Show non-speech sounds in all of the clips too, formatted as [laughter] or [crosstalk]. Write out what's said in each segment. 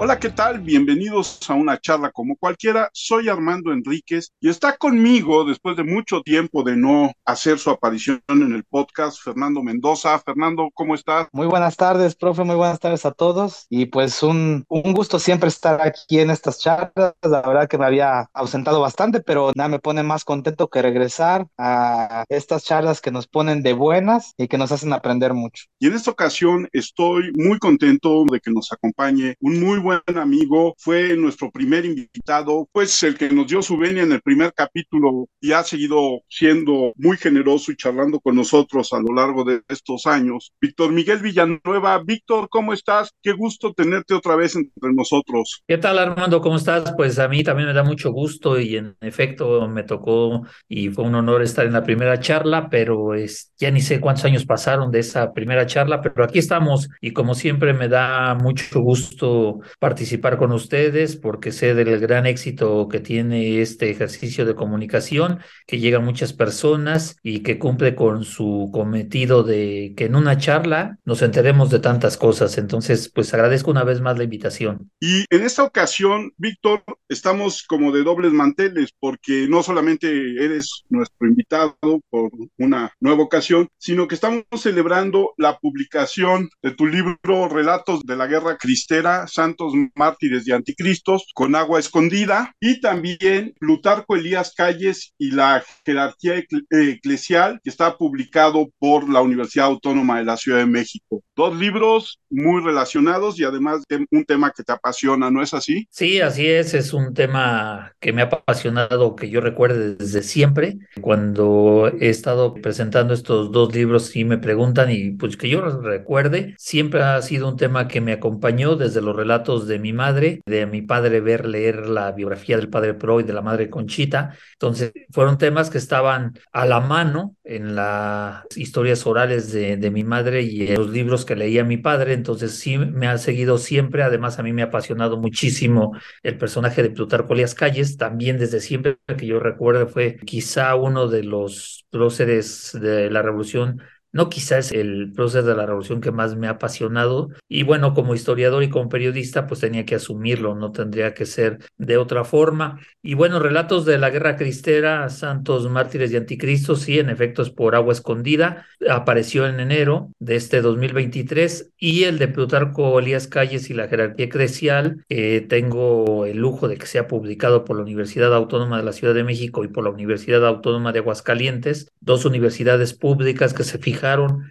Hola, ¿qué tal? Bienvenidos a una charla como cualquiera. Soy Armando Enríquez y está conmigo, después de mucho tiempo de no hacer su aparición en el podcast, Fernando Mendoza. Fernando, ¿cómo estás? Muy buenas tardes, profe, muy buenas tardes a todos. Y pues un, un gusto siempre estar aquí en estas charlas. La verdad que me había ausentado bastante, pero nada, me pone más contento que regresar a estas charlas que nos ponen de buenas y que nos hacen aprender mucho. Y en esta ocasión estoy muy contento de que nos acompañe un muy buen buen amigo, fue nuestro primer invitado, pues el que nos dio su venia en el primer capítulo y ha seguido siendo muy generoso y charlando con nosotros a lo largo de estos años. Víctor Miguel Villanueva, Víctor, ¿cómo estás? Qué gusto tenerte otra vez entre nosotros. ¿Qué tal Armando? ¿Cómo estás? Pues a mí también me da mucho gusto y en efecto me tocó y fue un honor estar en la primera charla, pero es, ya ni sé cuántos años pasaron de esa primera charla, pero aquí estamos y como siempre me da mucho gusto participar con ustedes porque sé del gran éxito que tiene este ejercicio de comunicación, que llega a muchas personas y que cumple con su cometido de que en una charla nos enteremos de tantas cosas. Entonces, pues agradezco una vez más la invitación. Y en esta ocasión, Víctor, estamos como de dobles manteles porque no solamente eres nuestro invitado por una nueva ocasión, sino que estamos celebrando la publicación de tu libro Relatos de la Guerra Cristera, Santos mártires y anticristos con agua escondida y también Plutarco Elías Calles y la jerarquía eclesial que está publicado por la Universidad Autónoma de la Ciudad de México. Dos libros muy relacionados y además de un tema que te apasiona, ¿no es así? Sí, así es, es un tema que me ha apasionado, que yo recuerde desde siempre. Cuando he estado presentando estos dos libros y me preguntan y pues que yo recuerde, siempre ha sido un tema que me acompañó desde los relatos de mi madre, de mi padre ver leer la biografía del padre Pro y de la madre Conchita. Entonces, fueron temas que estaban a la mano en las historias orales de, mi madre y en los libros que leía mi padre. Entonces, sí me ha seguido siempre. Además, a mí me ha apasionado muchísimo el personaje de Plutarco Elías Calles. También desde siempre que yo recuerdo fue quizá uno de los próceres de la revolución no quizás el proceso de la revolución que más me ha apasionado y bueno, como historiador y como periodista pues tenía que asumirlo, no tendría que ser de otra forma. Y bueno, relatos de la guerra cristera, santos mártires y anticristos, sí, en efecto es por agua escondida, apareció en enero de este 2023 y el de Plutarco Elías Calles y la jerarquía eclesial, tengo el lujo de que sea publicado por la Universidad Autónoma de la Ciudad de México y por la Universidad Autónoma de Aguascalientes, dos universidades públicas que se fijan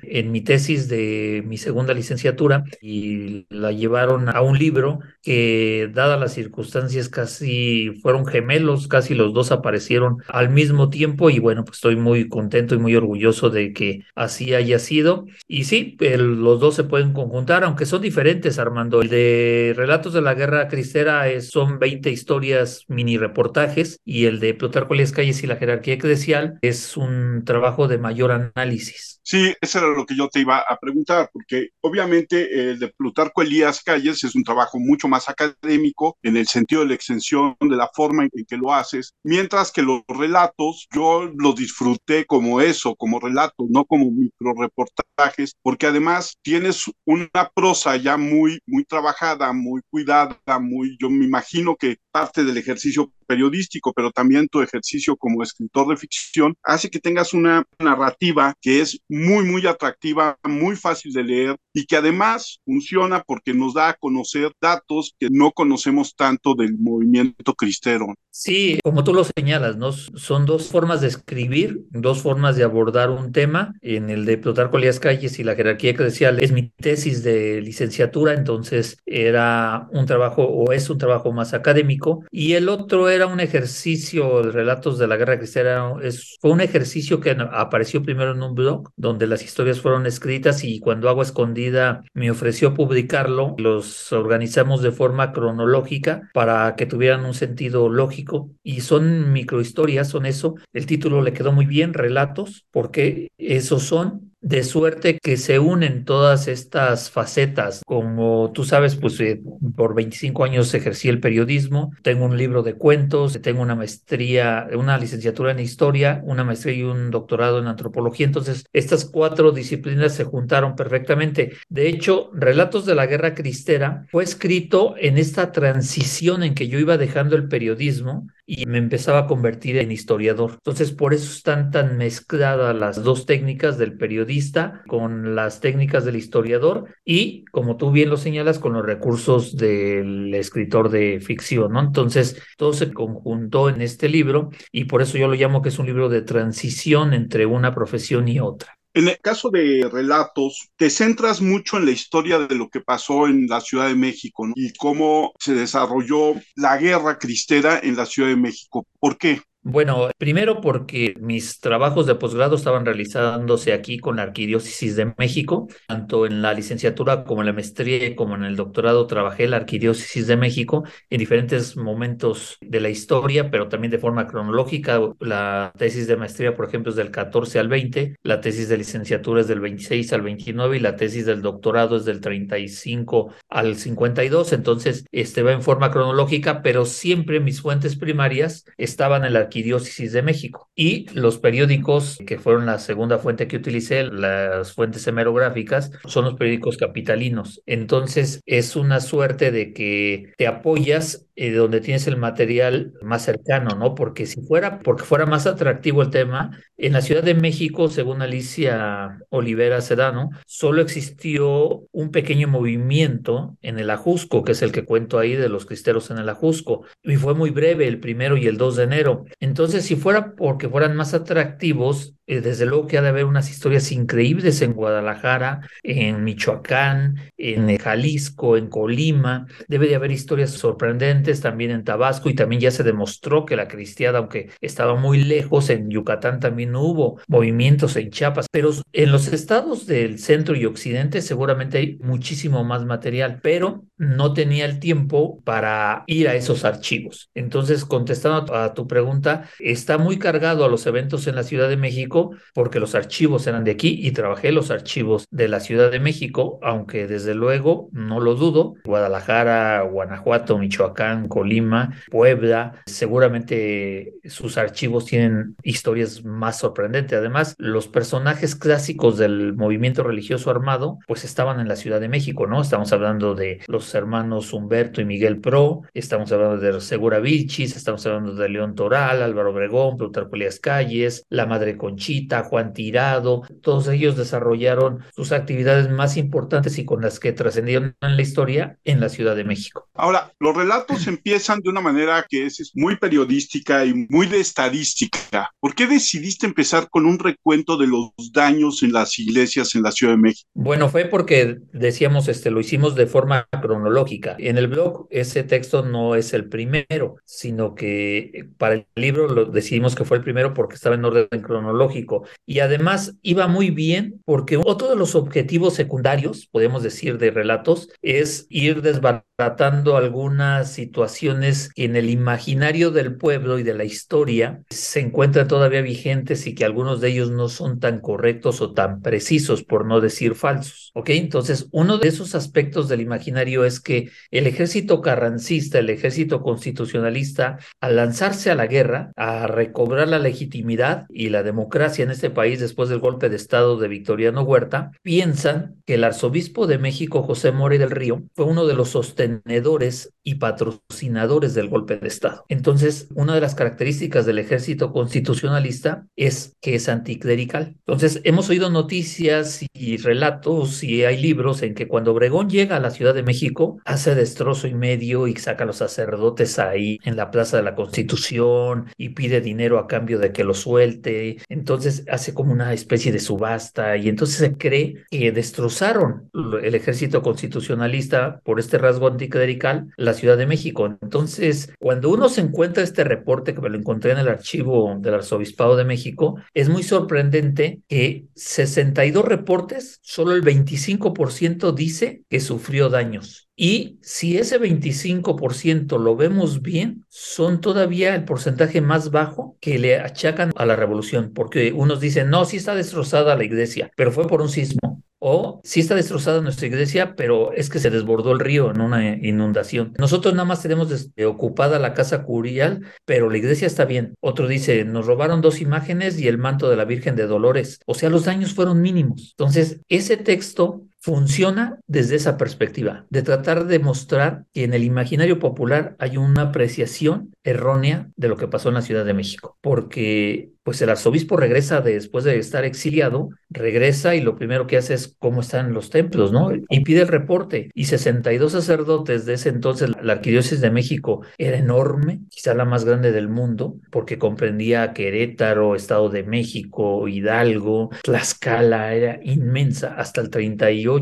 en mi tesis de mi segunda licenciatura y la llevaron a un libro que, dadas las circunstancias, casi fueron gemelos, casi los dos aparecieron al mismo tiempo y bueno, pues estoy muy contento y muy orgulloso de que así haya sido. Y sí, los dos se pueden conjuntar, aunque son diferentes, Armando. El de Relatos de la Guerra Cristera es, son 20 historias mini reportajes y el de Plutarco Calles y la jerarquía eclesial es un trabajo de mayor análisis. Sí, eso era lo que yo te iba a preguntar, porque obviamente el de Plutarco Elías Calles es un trabajo mucho más académico en el sentido de la extensión de la forma en que lo haces, mientras que los relatos yo los disfruté como eso, como relatos, no como microreportajes, porque además tienes una prosa ya muy, muy trabajada, muy cuidada, muy, yo me imagino que parte del ejercicio periodístico, pero también tu ejercicio como escritor de ficción, hace que tengas una narrativa que es muy, muy atractiva, muy fácil de leer y que además funciona porque nos da a conocer datos que no conocemos tanto del movimiento cristero. Sí, como tú lo señalas, ¿no? Son dos formas de escribir, dos formas de abordar un tema. En el de Plutarco Elías Calles y la jerarquía eclesial es mi tesis de licenciatura, entonces era un trabajo o es un trabajo más académico. Y el otro era un ejercicio, de relatos de la guerra cristiana, es, fue un ejercicio que apareció primero en un blog donde las historias fueron escritas y cuando Agua Escondida me ofreció publicarlo, los organizamos de forma cronológica para que tuvieran un sentido lógico y son microhistorias, son eso. El título le quedó muy bien, relatos, porque esos son de suerte que se unen todas estas facetas. Como tú sabes, pues eh, por 25 años ejercí el periodismo, tengo un libro de cuentos, tengo una maestría, una licenciatura en historia, una maestría y un doctorado en antropología. Entonces, estas cuatro disciplinas se juntaron perfectamente. De hecho, Relatos de la Guerra Cristera fue escrito en esta transición en que yo iba dejando el periodismo y me empezaba a convertir en historiador. Entonces, por eso están tan mezcladas las dos técnicas del periodista con las técnicas del historiador y, como tú bien lo señalas, con los recursos del escritor de ficción. Entonces, todo se conjuntó en este libro y por eso yo lo llamo que es un libro de transición entre una profesión y otra. En el caso de relatos, te centras mucho en la historia de lo que pasó en la Ciudad de México y cómo se desarrolló la guerra cristera en la Ciudad de México. ¿Por qué? Bueno, primero porque mis trabajos de posgrado estaban realizándose aquí con la Arquidiócesis de México, tanto en la licenciatura como en la maestría como en el doctorado trabajé en la Arquidiócesis de México en diferentes momentos de la historia, pero también de forma cronológica. La tesis de maestría, por ejemplo, es del 14 al 20, la tesis de licenciatura es del 26 al 29 y la tesis del doctorado es del 35 al 52. Entonces, este va en forma cronológica, pero siempre mis fuentes primarias estaban en la Arquidiócesis de México. Y los periódicos, que fueron la segunda fuente que utilicé, las fuentes hemerográficas, son los periódicos capitalinos. Entonces es una suerte de que te apoyas eh, donde tienes el material más cercano, ¿no? Porque si fuera, porque fuera más atractivo el tema, en la Ciudad de México, según Alicia Olivera Sedano, solo existió un pequeño movimiento en el Ajusco, que es el que cuento ahí de los cristeros en el Ajusco, y fue muy breve, el primero y el 2 de enero. Entonces, si fuera porque fueran más atractivos, eh, desde luego que ha de haber unas historias increíbles en Guadalajara, en Michoacán, en Jalisco, en Colima. Debe de haber historias sorprendentes también en Tabasco y también ya se demostró que la cristiada, aunque estaba muy lejos, en Yucatán también hubo movimientos en Chiapas. Pero en los estados del centro y occidente seguramente hay muchísimo más material, pero no tenía el tiempo para ir a esos archivos. Entonces, contestando a tu pregunta, está muy cargado a los eventos en la Ciudad de México porque los archivos eran de aquí y trabajé los archivos de la Ciudad de México, aunque desde luego, no lo dudo, Guadalajara, Guanajuato, Michoacán, Colima, Puebla, seguramente sus archivos tienen historias más sorprendentes. Además, los personajes clásicos del movimiento religioso armado, pues estaban en la Ciudad de México, ¿no? Estamos hablando de los hermanos Humberto y Miguel Pro, estamos hablando de Segura Vilchis, estamos hablando de León Toral, Álvaro Obregón, Plutarco Elías Calles, la Madre Conchita, Juan Tirado, todos ellos desarrollaron sus actividades más importantes y con las que trascendieron en la historia en la Ciudad de México. Ahora, los relatos empiezan de una manera que es muy periodística y muy de estadística. ¿Por qué decidiste empezar con un recuento de los daños en las iglesias en la Ciudad de México? Bueno, fue porque decíamos, este, lo hicimos de forma cronológica. En el blog ese texto no es el primero, sino que para el libro lo decidimos que fue el primero porque estaba en orden cronológico y además iba muy bien porque otro de los objetivos secundarios, podemos decir, de relatos es ir desbaratando algunas situaciones que en el imaginario del pueblo y de la historia se encuentran todavía vigentes y que algunos de ellos no son tan correctos o tan precisos, por no decir falsos. ¿Ok? Entonces, uno de esos aspectos del imaginario es que el ejército carrancista, el ejército constitucionalista, al lanzarse a la guerra, a recobrar la legitimidad y la democracia, en este país después del golpe de Estado de Victoriano Huerta, piensan que el arzobispo de México, José More del Río, fue uno de los sostenedores y patrocinadores del golpe de Estado. Entonces, una de las características del ejército constitucionalista es que es anticlerical. Entonces, hemos oído noticias y relatos y hay libros en que cuando Obregón llega a la Ciudad de México, hace destrozo y medio y saca a los sacerdotes ahí en la Plaza de la Constitución y pide dinero a cambio de que lo suelte. Entonces, hace como una especie de subasta y entonces se cree que destrozaron el ejército constitucionalista por este rasgo anticlerical la Ciudad de México. Entonces, cuando uno se encuentra este reporte, que me lo encontré en el archivo del Arzobispado de México, es muy sorprendente que 62 reportes, solo el 25% dice que sufrió daños. Y si ese 25% lo vemos bien, son todavía el porcentaje más bajo que le achacan a la revolución, porque unos dicen, no, sí está destrozada la iglesia, pero fue por un sismo. O sí está destrozada nuestra iglesia, pero es que se desbordó el río en una inundación. Nosotros nada más tenemos ocupada la casa curial, pero la iglesia está bien. Otro dice, nos robaron dos imágenes y el manto de la Virgen de Dolores. O sea, los daños fueron mínimos. Entonces, ese texto funciona desde esa perspectiva, de tratar de mostrar que en el imaginario popular hay una apreciación errónea de lo que pasó en la Ciudad de México, porque pues el arzobispo regresa después de estar exiliado, regresa y lo primero que hace es cómo están los templos, ¿no? Y pide el reporte. Y 62 sacerdotes de ese entonces, la arquidiócesis de México era enorme, quizá la más grande del mundo, porque comprendía Querétaro, Estado de México, Hidalgo, Tlaxcala, era inmensa, hasta el 38,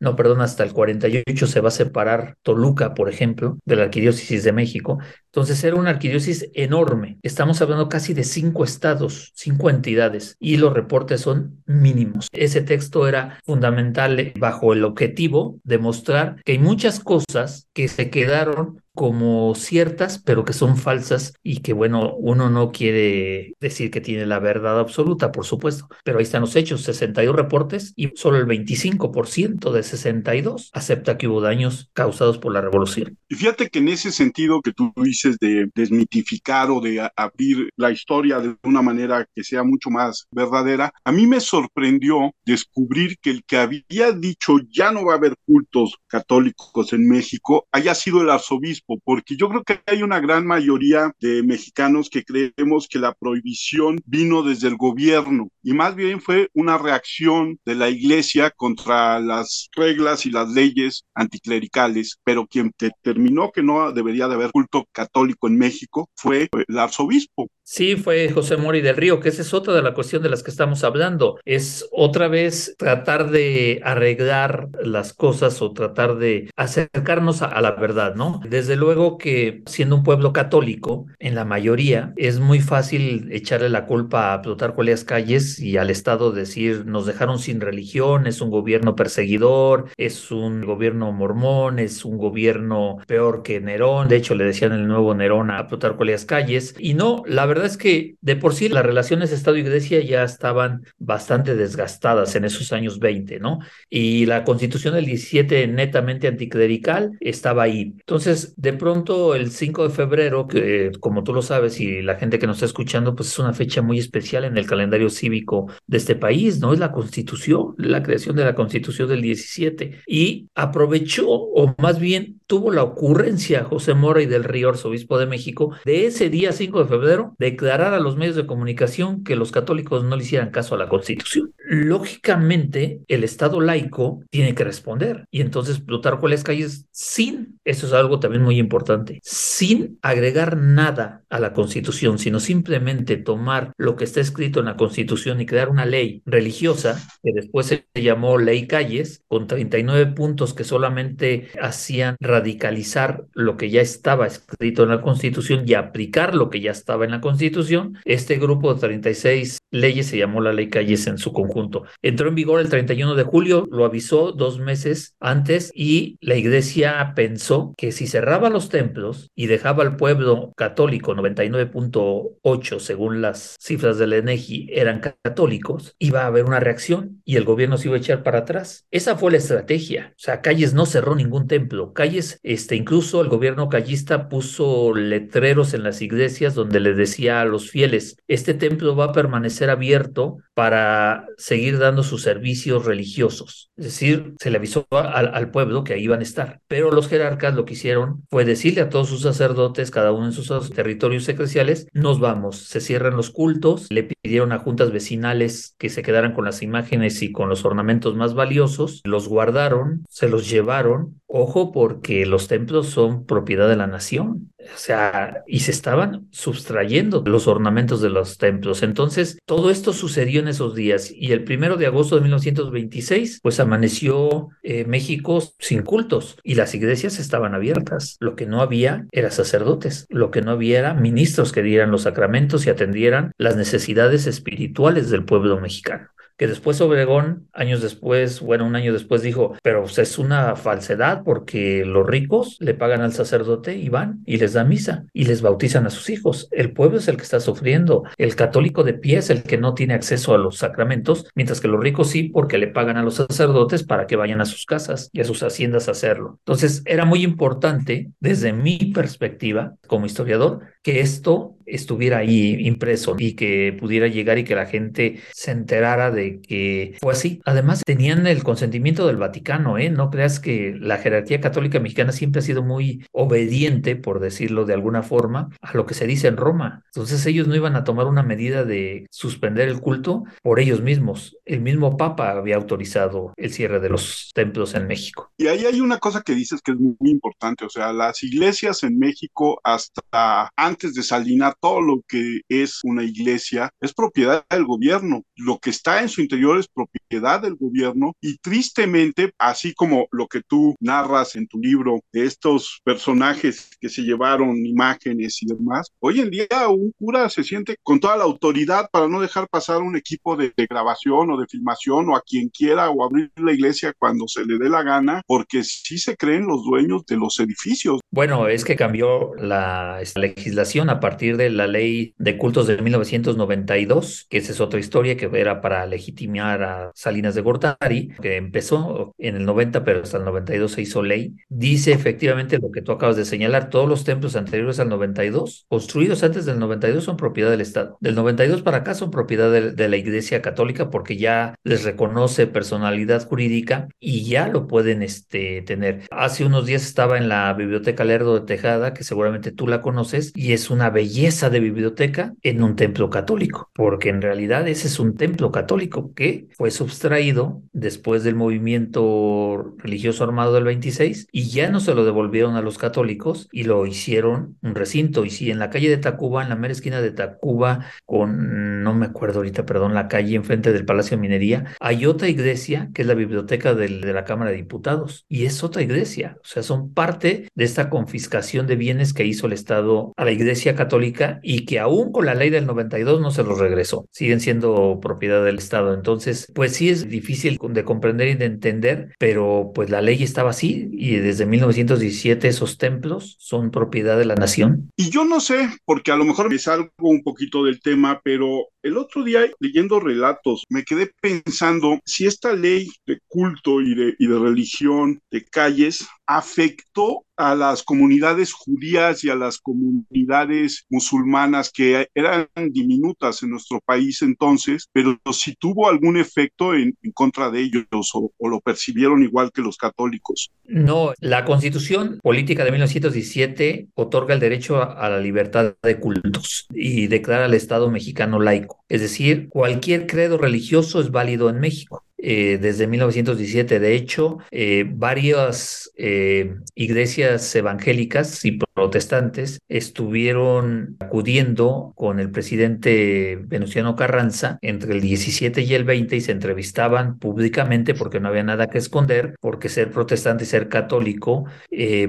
no, perdón, hasta el 48 se va a separar Toluca, por ejemplo, de la arquidiócesis de México. Entonces era una arquidiócesis enorme. Estamos hablando casi de cinco estados, cinco entidades, y los reportes son mínimos. Ese texto era fundamental bajo el objetivo de mostrar que hay muchas cosas que se quedaron como ciertas, pero que son falsas y que, bueno, uno no quiere decir que tiene la verdad absoluta, por supuesto, pero ahí están los hechos, 62 reportes y solo el 25% de 62 acepta que hubo daños causados por la revolución. Y fíjate que en ese sentido que tú dices de desmitificar o de abrir la historia de una manera que sea mucho más verdadera, a mí me sorprendió descubrir que el que había dicho ya no va a haber cultos católicos en México haya sido el arzobispo porque yo creo que hay una gran mayoría de mexicanos que creemos que la prohibición vino desde el gobierno y más bien fue una reacción de la iglesia contra las reglas y las leyes anticlericales, pero quien determinó que no debería de haber culto católico en México fue el arzobispo. Sí, fue José Mori del Río, que esa es otra de la cuestión de las que estamos hablando. Es otra vez tratar de arreglar las cosas o tratar de acercarnos a, la verdad, ¿no? Desde luego que siendo un pueblo católico, en la mayoría, es muy fácil echarle la culpa a Plutarco Elias Calles y al Estado decir nos dejaron sin religión, es un gobierno perseguidor, es un gobierno mormón, es un gobierno peor que Nerón. De hecho, le decían el nuevo Nerón a Plutarco Elias Calles. Y no, la verdad es que de por sí las relaciones Estado-Iglesia ya estaban bastante desgastadas en esos años 20, ¿no? Y la constitución del 17 netamente anticlerical estaba ahí. Entonces, de pronto el 5 de febrero, que como tú lo sabes y la gente que nos está escuchando, pues es una fecha muy especial en el calendario cívico de este país, ¿no? Es la constitución, la creación de la constitución del 17. Y aprovechó, o más bien tuvo la ocurrencia José Mora y del Río, arzobispo de México, de ese día 5 de febrero, declarar a los medios de comunicación que los católicos no le hicieran caso a la Constitución. Lógicamente, el Estado laico tiene que responder. Y entonces Plutarco calles sin, eso es algo también muy importante, sin agregar nada a la Constitución, sino simplemente tomar lo que está escrito en la Constitución y crear una ley religiosa, que después se llamó Ley Calles, con 39 puntos que solamente hacían radicalizar lo que ya estaba escrito en la Constitución y aplicar lo que ya estaba en la Constitución. Este grupo de 36 leyes se llamó la Ley Calles en su conjunto. Entró en vigor el 31 de julio, lo avisó dos meses antes y la iglesia pensó que si cerraba los templos y dejaba al pueblo católico, 99.8 según las cifras del ENEGI eran católicos, iba a haber una reacción y el gobierno se iba a echar para atrás. Esa fue la estrategia. O sea, Calles no cerró ningún templo. Calles, este, incluso el gobierno callista puso letreros en las iglesias donde le decía a los fieles, este templo va a permanecer abierto para seguir dando sus servicios religiosos. Es decir, se le avisó al, pueblo que ahí iban a estar. Pero los jerarcas lo que hicieron fue decirle a todos sus sacerdotes, cada uno en sus territorios eclesiales, nos vamos, se cierran los cultos, le pidieron a juntas vecinales que se quedaran con las imágenes y con los ornamentos más valiosos, los guardaron, se los llevaron, ojo porque los templos son propiedad de la nación, O sea, y se estaban sustrayendo los ornamentos de los templos. Entonces, todo esto sucedió en esos días. Y el primero de agosto de 1926, pues amaneció eh, México sin cultos y las iglesias estaban abiertas. Lo que no había era sacerdotes, lo que no había era ministros que dieran los sacramentos y atendieran las necesidades espirituales del pueblo mexicano que después Obregón, años después, bueno, un año después dijo, pero pues, es una falsedad porque los ricos le pagan al sacerdote y van y les dan misa y les bautizan a sus hijos. El pueblo es el que está sufriendo. El católico de pie es el que no tiene acceso a los sacramentos, mientras que los ricos sí porque le pagan a los sacerdotes para que vayan a sus casas y a sus haciendas a hacerlo. Entonces, era muy importante, desde mi perspectiva como historiador, que esto estuviera ahí impreso y que pudiera llegar y que la gente se enterara de que fue así. Además, tenían el consentimiento del Vaticano, ¿eh? No creas que la jerarquía católica mexicana siempre ha sido muy obediente, por decirlo de alguna forma, a lo que se dice en Roma. Entonces ellos no iban a tomar una medida de suspender el culto por ellos mismos. El mismo Papa había autorizado el cierre de los templos en México. Y ahí hay una cosa que dices que es muy importante, o sea, las iglesias en México hasta antes de Salinas, todo lo que es una iglesia es propiedad del gobierno. Lo que está en su interior es propiedad del gobierno y tristemente, así como lo que tú narras en tu libro estos personajes que se llevaron imágenes y demás, hoy en día un cura se siente con toda la autoridad para no dejar pasar un equipo de, de grabación o de filmación o a quien quiera o abrir la iglesia cuando se le dé la gana, porque sí se creen los dueños de los edificios. Bueno, es que cambió la legislación a partir de la ley de cultos de 1992, que esa es otra historia que era para legitimar a Salinas de Gortari, que empezó en el 90, pero hasta el 92 se hizo ley. Dice efectivamente lo que tú acabas de señalar, todos los templos anteriores al 92, construidos antes del 92, son propiedad del Estado. Del 92 para acá son propiedad de, de la Iglesia Católica porque ya les reconoce personalidad jurídica y ya lo pueden este, tener. Hace unos días estaba en la Biblioteca Lerdo de Tejada, que seguramente tú la conoces, y es una belleza de biblioteca en un templo católico, porque en realidad ese es un templo católico que fue sustraído después del movimiento religioso armado del 26 y ya no se lo devolvieron a los católicos y lo hicieron un recinto. Y sí, en la calle de Tacuba, en la mera esquina de Tacuba, con, no me acuerdo ahorita, perdón, la calle enfrente del Palacio de Minería, hay otra iglesia que es la biblioteca del, de la Cámara de Diputados y es otra iglesia, o sea, son parte de esta confiscación de bienes que hizo el Estado a la Iglesia Católica y que aún con la ley del 92 no se los regresó. Siguen siendo propiedad del Estado. Entonces, pues sí es difícil de comprender y de entender, pero pues la ley estaba así y desde 1917 esos templos son propiedad de la nación. Y yo no sé, porque a lo mejor me salgo un poquito del tema, pero el otro día leyendo relatos me quedé pensando si esta ley de culto y de, y de religión de calles afectó a las comunidades judías y a las comunidades musulmanas que eran diminutas en nuestro país entonces, pero si tuvo algún efecto en, contra de ellos o, o, lo percibieron igual que los católicos. No, la constitución política de 1917 otorga el derecho a, a la libertad de cultos y declara al Estado mexicano laico. Es decir, cualquier credo religioso es válido en México. Eh, desde 1917. De hecho, eh, varias eh, iglesias evangélicas y protestantes estuvieron acudiendo con el presidente Venustiano Carranza entre el 17 y el 20 y se entrevistaban públicamente porque no había nada que esconder, porque ser protestante y ser católico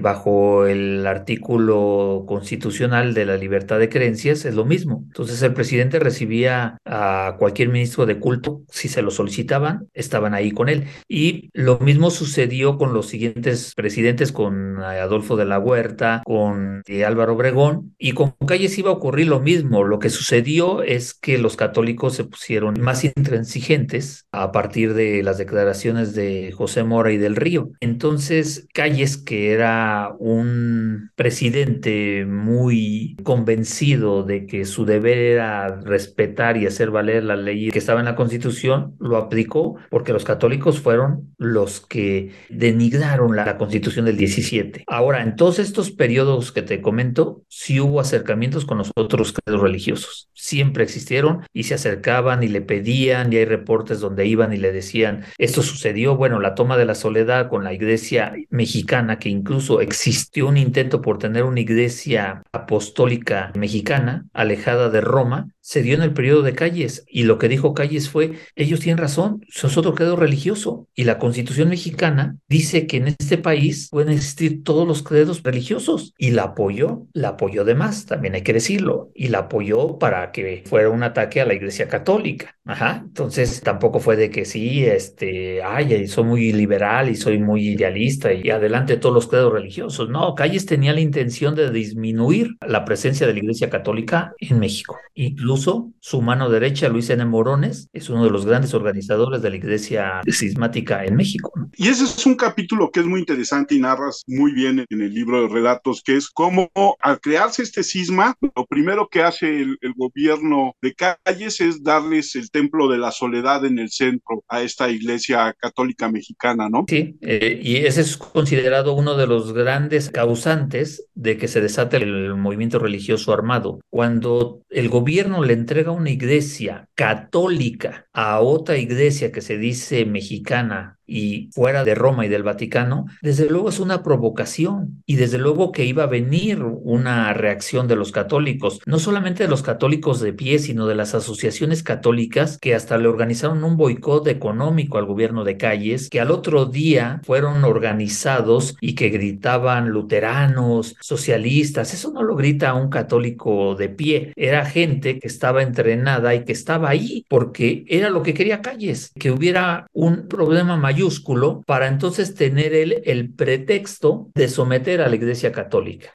bajo el artículo constitucional de la libertad de creencias es lo mismo. Entonces el presidente recibía a cualquier ministro de culto si se lo solicitaban estaban ahí con él. Y lo mismo sucedió con los siguientes presidentes, con Adolfo de la Huerta, con eh, Álvaro Obregón, y con Calles iba a ocurrir lo mismo. Lo que sucedió es que los católicos se pusieron más intransigentes a partir de las declaraciones de José Mora y del Río. Entonces, Calles, que era un presidente muy convencido de que su deber era respetar y hacer valer la ley que estaba en la Constitución, lo aplicó porque los católicos fueron los que denigraron la, constitución del 17. Ahora, en todos estos periodos que te comento, sí hubo acercamientos con los otros credos religiosos. Siempre existieron y se acercaban y le pedían, y hay reportes donde iban y le decían, esto sucedió, bueno, la toma de la soledad con la iglesia mexicana, que incluso existió un intento por tener una iglesia apostólica mexicana alejada de Roma, se dio en el periodo de Calles y lo que dijo Calles fue, ellos tienen razón, son otro credo religioso y la constitución mexicana dice que en este país pueden existir todos los credos religiosos y la apoyó, la apoyó de más, también hay que decirlo, y la apoyó para que fuera un ataque a la iglesia católica. Ajá, entonces tampoco fue de que sí, este, ay, soy muy liberal y soy muy idealista y adelante todos los credos religiosos. No, Calles tenía la intención de disminuir la presencia de la iglesia católica en México. Incluso su mano derecha, Luis N. Morones, es uno de los grandes organizadores de la iglesia cismática en México. Y ese es un capítulo que es muy interesante y narras muy bien en el libro de relatos, que es cómo al crearse este cisma, lo primero que hace el, gobierno de Calles es darles el templo de la soledad en el centro a esta iglesia católica mexicana, ¿no? Sí, eh, y ese es considerado uno de los grandes causantes de que se desate el movimiento religioso armado. Cuando el gobierno le entrega una iglesia católica a otra iglesia que se dice mexicana y fuera de Roma y del Vaticano, desde luego es una provocación y desde luego que iba a venir una reacción de los católicos, no solamente de los católicos de pie, sino de las asociaciones católicas que hasta le organizaron un boicot económico al gobierno de Calles, que al otro día fueron organizados y que gritaban luteranos, socialistas, eso no lo grita un católico de pie, era gente que estaba entrenada y que estaba ahí porque era lo que quería Calles, que hubiera un problema mayor para entonces tener él el pretexto de someter a la Iglesia Católica.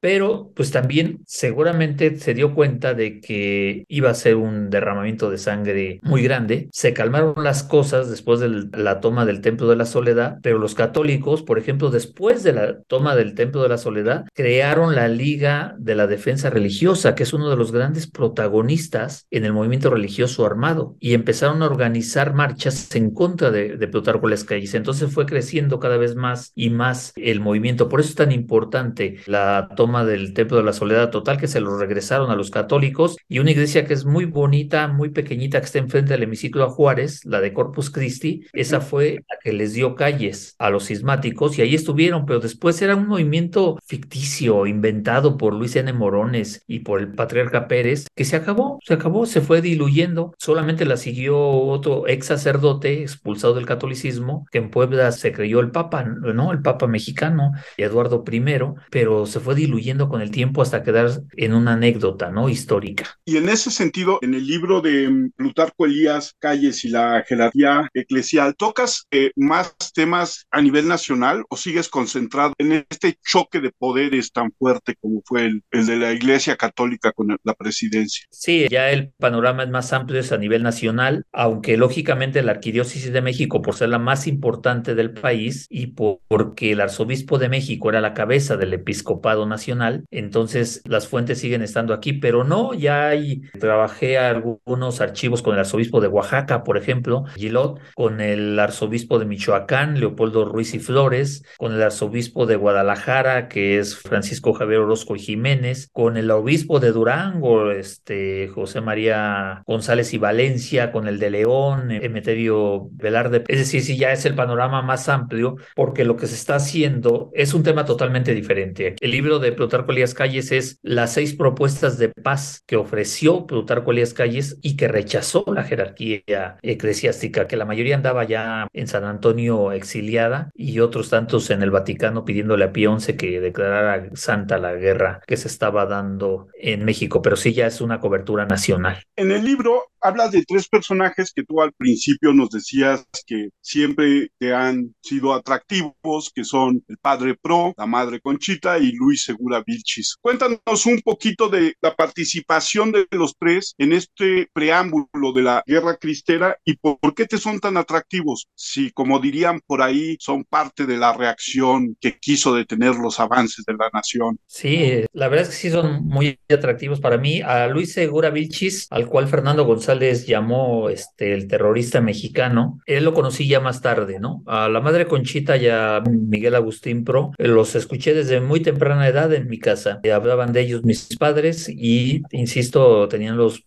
Pero pues también seguramente se dio cuenta de que iba a ser un derramamiento de sangre muy grande. Se calmaron las cosas después de la toma del Templo de la Soledad, pero los católicos, por ejemplo, después de la toma del Templo de la Soledad, crearon la Liga de la Defensa Religiosa, que es uno de los grandes protagonistas en el movimiento religioso armado, y empezaron a organizar marchas en contra de, de Plutarco las calles. Entonces fue creciendo cada vez más y más el movimiento. Por eso es tan importante la toma del Templo de la Soledad Total, que se lo regresaron a los católicos, y una iglesia que es muy bonita, muy pequeñita, que está enfrente del hemiciclo a Juárez, la de Corpus Christi, esa fue la que les dio calles a los sismáticos, y ahí estuvieron, pero después era un movimiento ficticio, inventado por Luis N. Morones y por el patriarca Pérez, que se acabó, se acabó, se fue diluyendo, solamente la siguió otro ex sacerdote expulsado del catolicismo que en Puebla se creyó el Papa, ¿no? El Papa mexicano, Eduardo I, pero se fue diluyendo con el tiempo hasta quedar en una anécdota, ¿no? Histórica. Y en ese sentido, en el libro de mm, Plutarco Elías Calles y la jerarquía eclesial, ¿tocas eh, más temas a nivel nacional o sigues concentrado en este choque de poderes tan fuerte como fue el, el de la Iglesia Católica con la presidencia? Sí, ya el panorama es más amplio, es a nivel nacional, aunque lógicamente la Arquidiócesis de México, por ser la más importante del país y porque el arzobispo de México era la cabeza del episcopado nacional, entonces las fuentes siguen estando aquí, pero no, ya hay, trabajé algunos archivos con el arzobispo de Oaxaca, por ejemplo, Gilot, con el arzobispo de Michoacán, Leopoldo Ruiz y Flores, con el arzobispo de Guadalajara, que es Francisco Javier Orozco y Jiménez, con el obispo de Durango, este José María González y Valencia, con el de León, Emeterio Velarde, es decir, ya es el panorama más amplio, porque lo que se está haciendo es un tema totalmente diferente. El libro de Plutarco Elías Calles es las seis propuestas de paz que ofreció Plutarco Elías Calles y que rechazó la jerarquía eclesiástica, que la mayoría andaba ya en San Antonio exiliada y otros tantos en el Vaticano pidiéndole a Pío XI que declarara santa la guerra que se estaba dando en México, pero sí ya es una cobertura nacional. En el libro hablas de tres personajes que tú al principio nos decías que siempre te han sido atractivos, que son el padre Pro, la madre Conchita y Luis Segura Vilchis. Cuéntanos un poquito de la participación de los tres en este preámbulo de la guerra cristera y por qué te son tan atractivos. Si, como dirían por ahí, son parte de la reacción que quiso detener los avances de la nación. Sí, la verdad es que sí son muy atractivos para mí. A Luis Segura Vilchis, al cual Fernando González llamó este, el terrorista mexicano, él lo conocí ya más tarde, ¿no? A la madre Conchita y a Miguel Agustín Pro, los escuché desde muy temprana edad en mi casa. Hablaban de ellos mis padres y, insisto, tenían los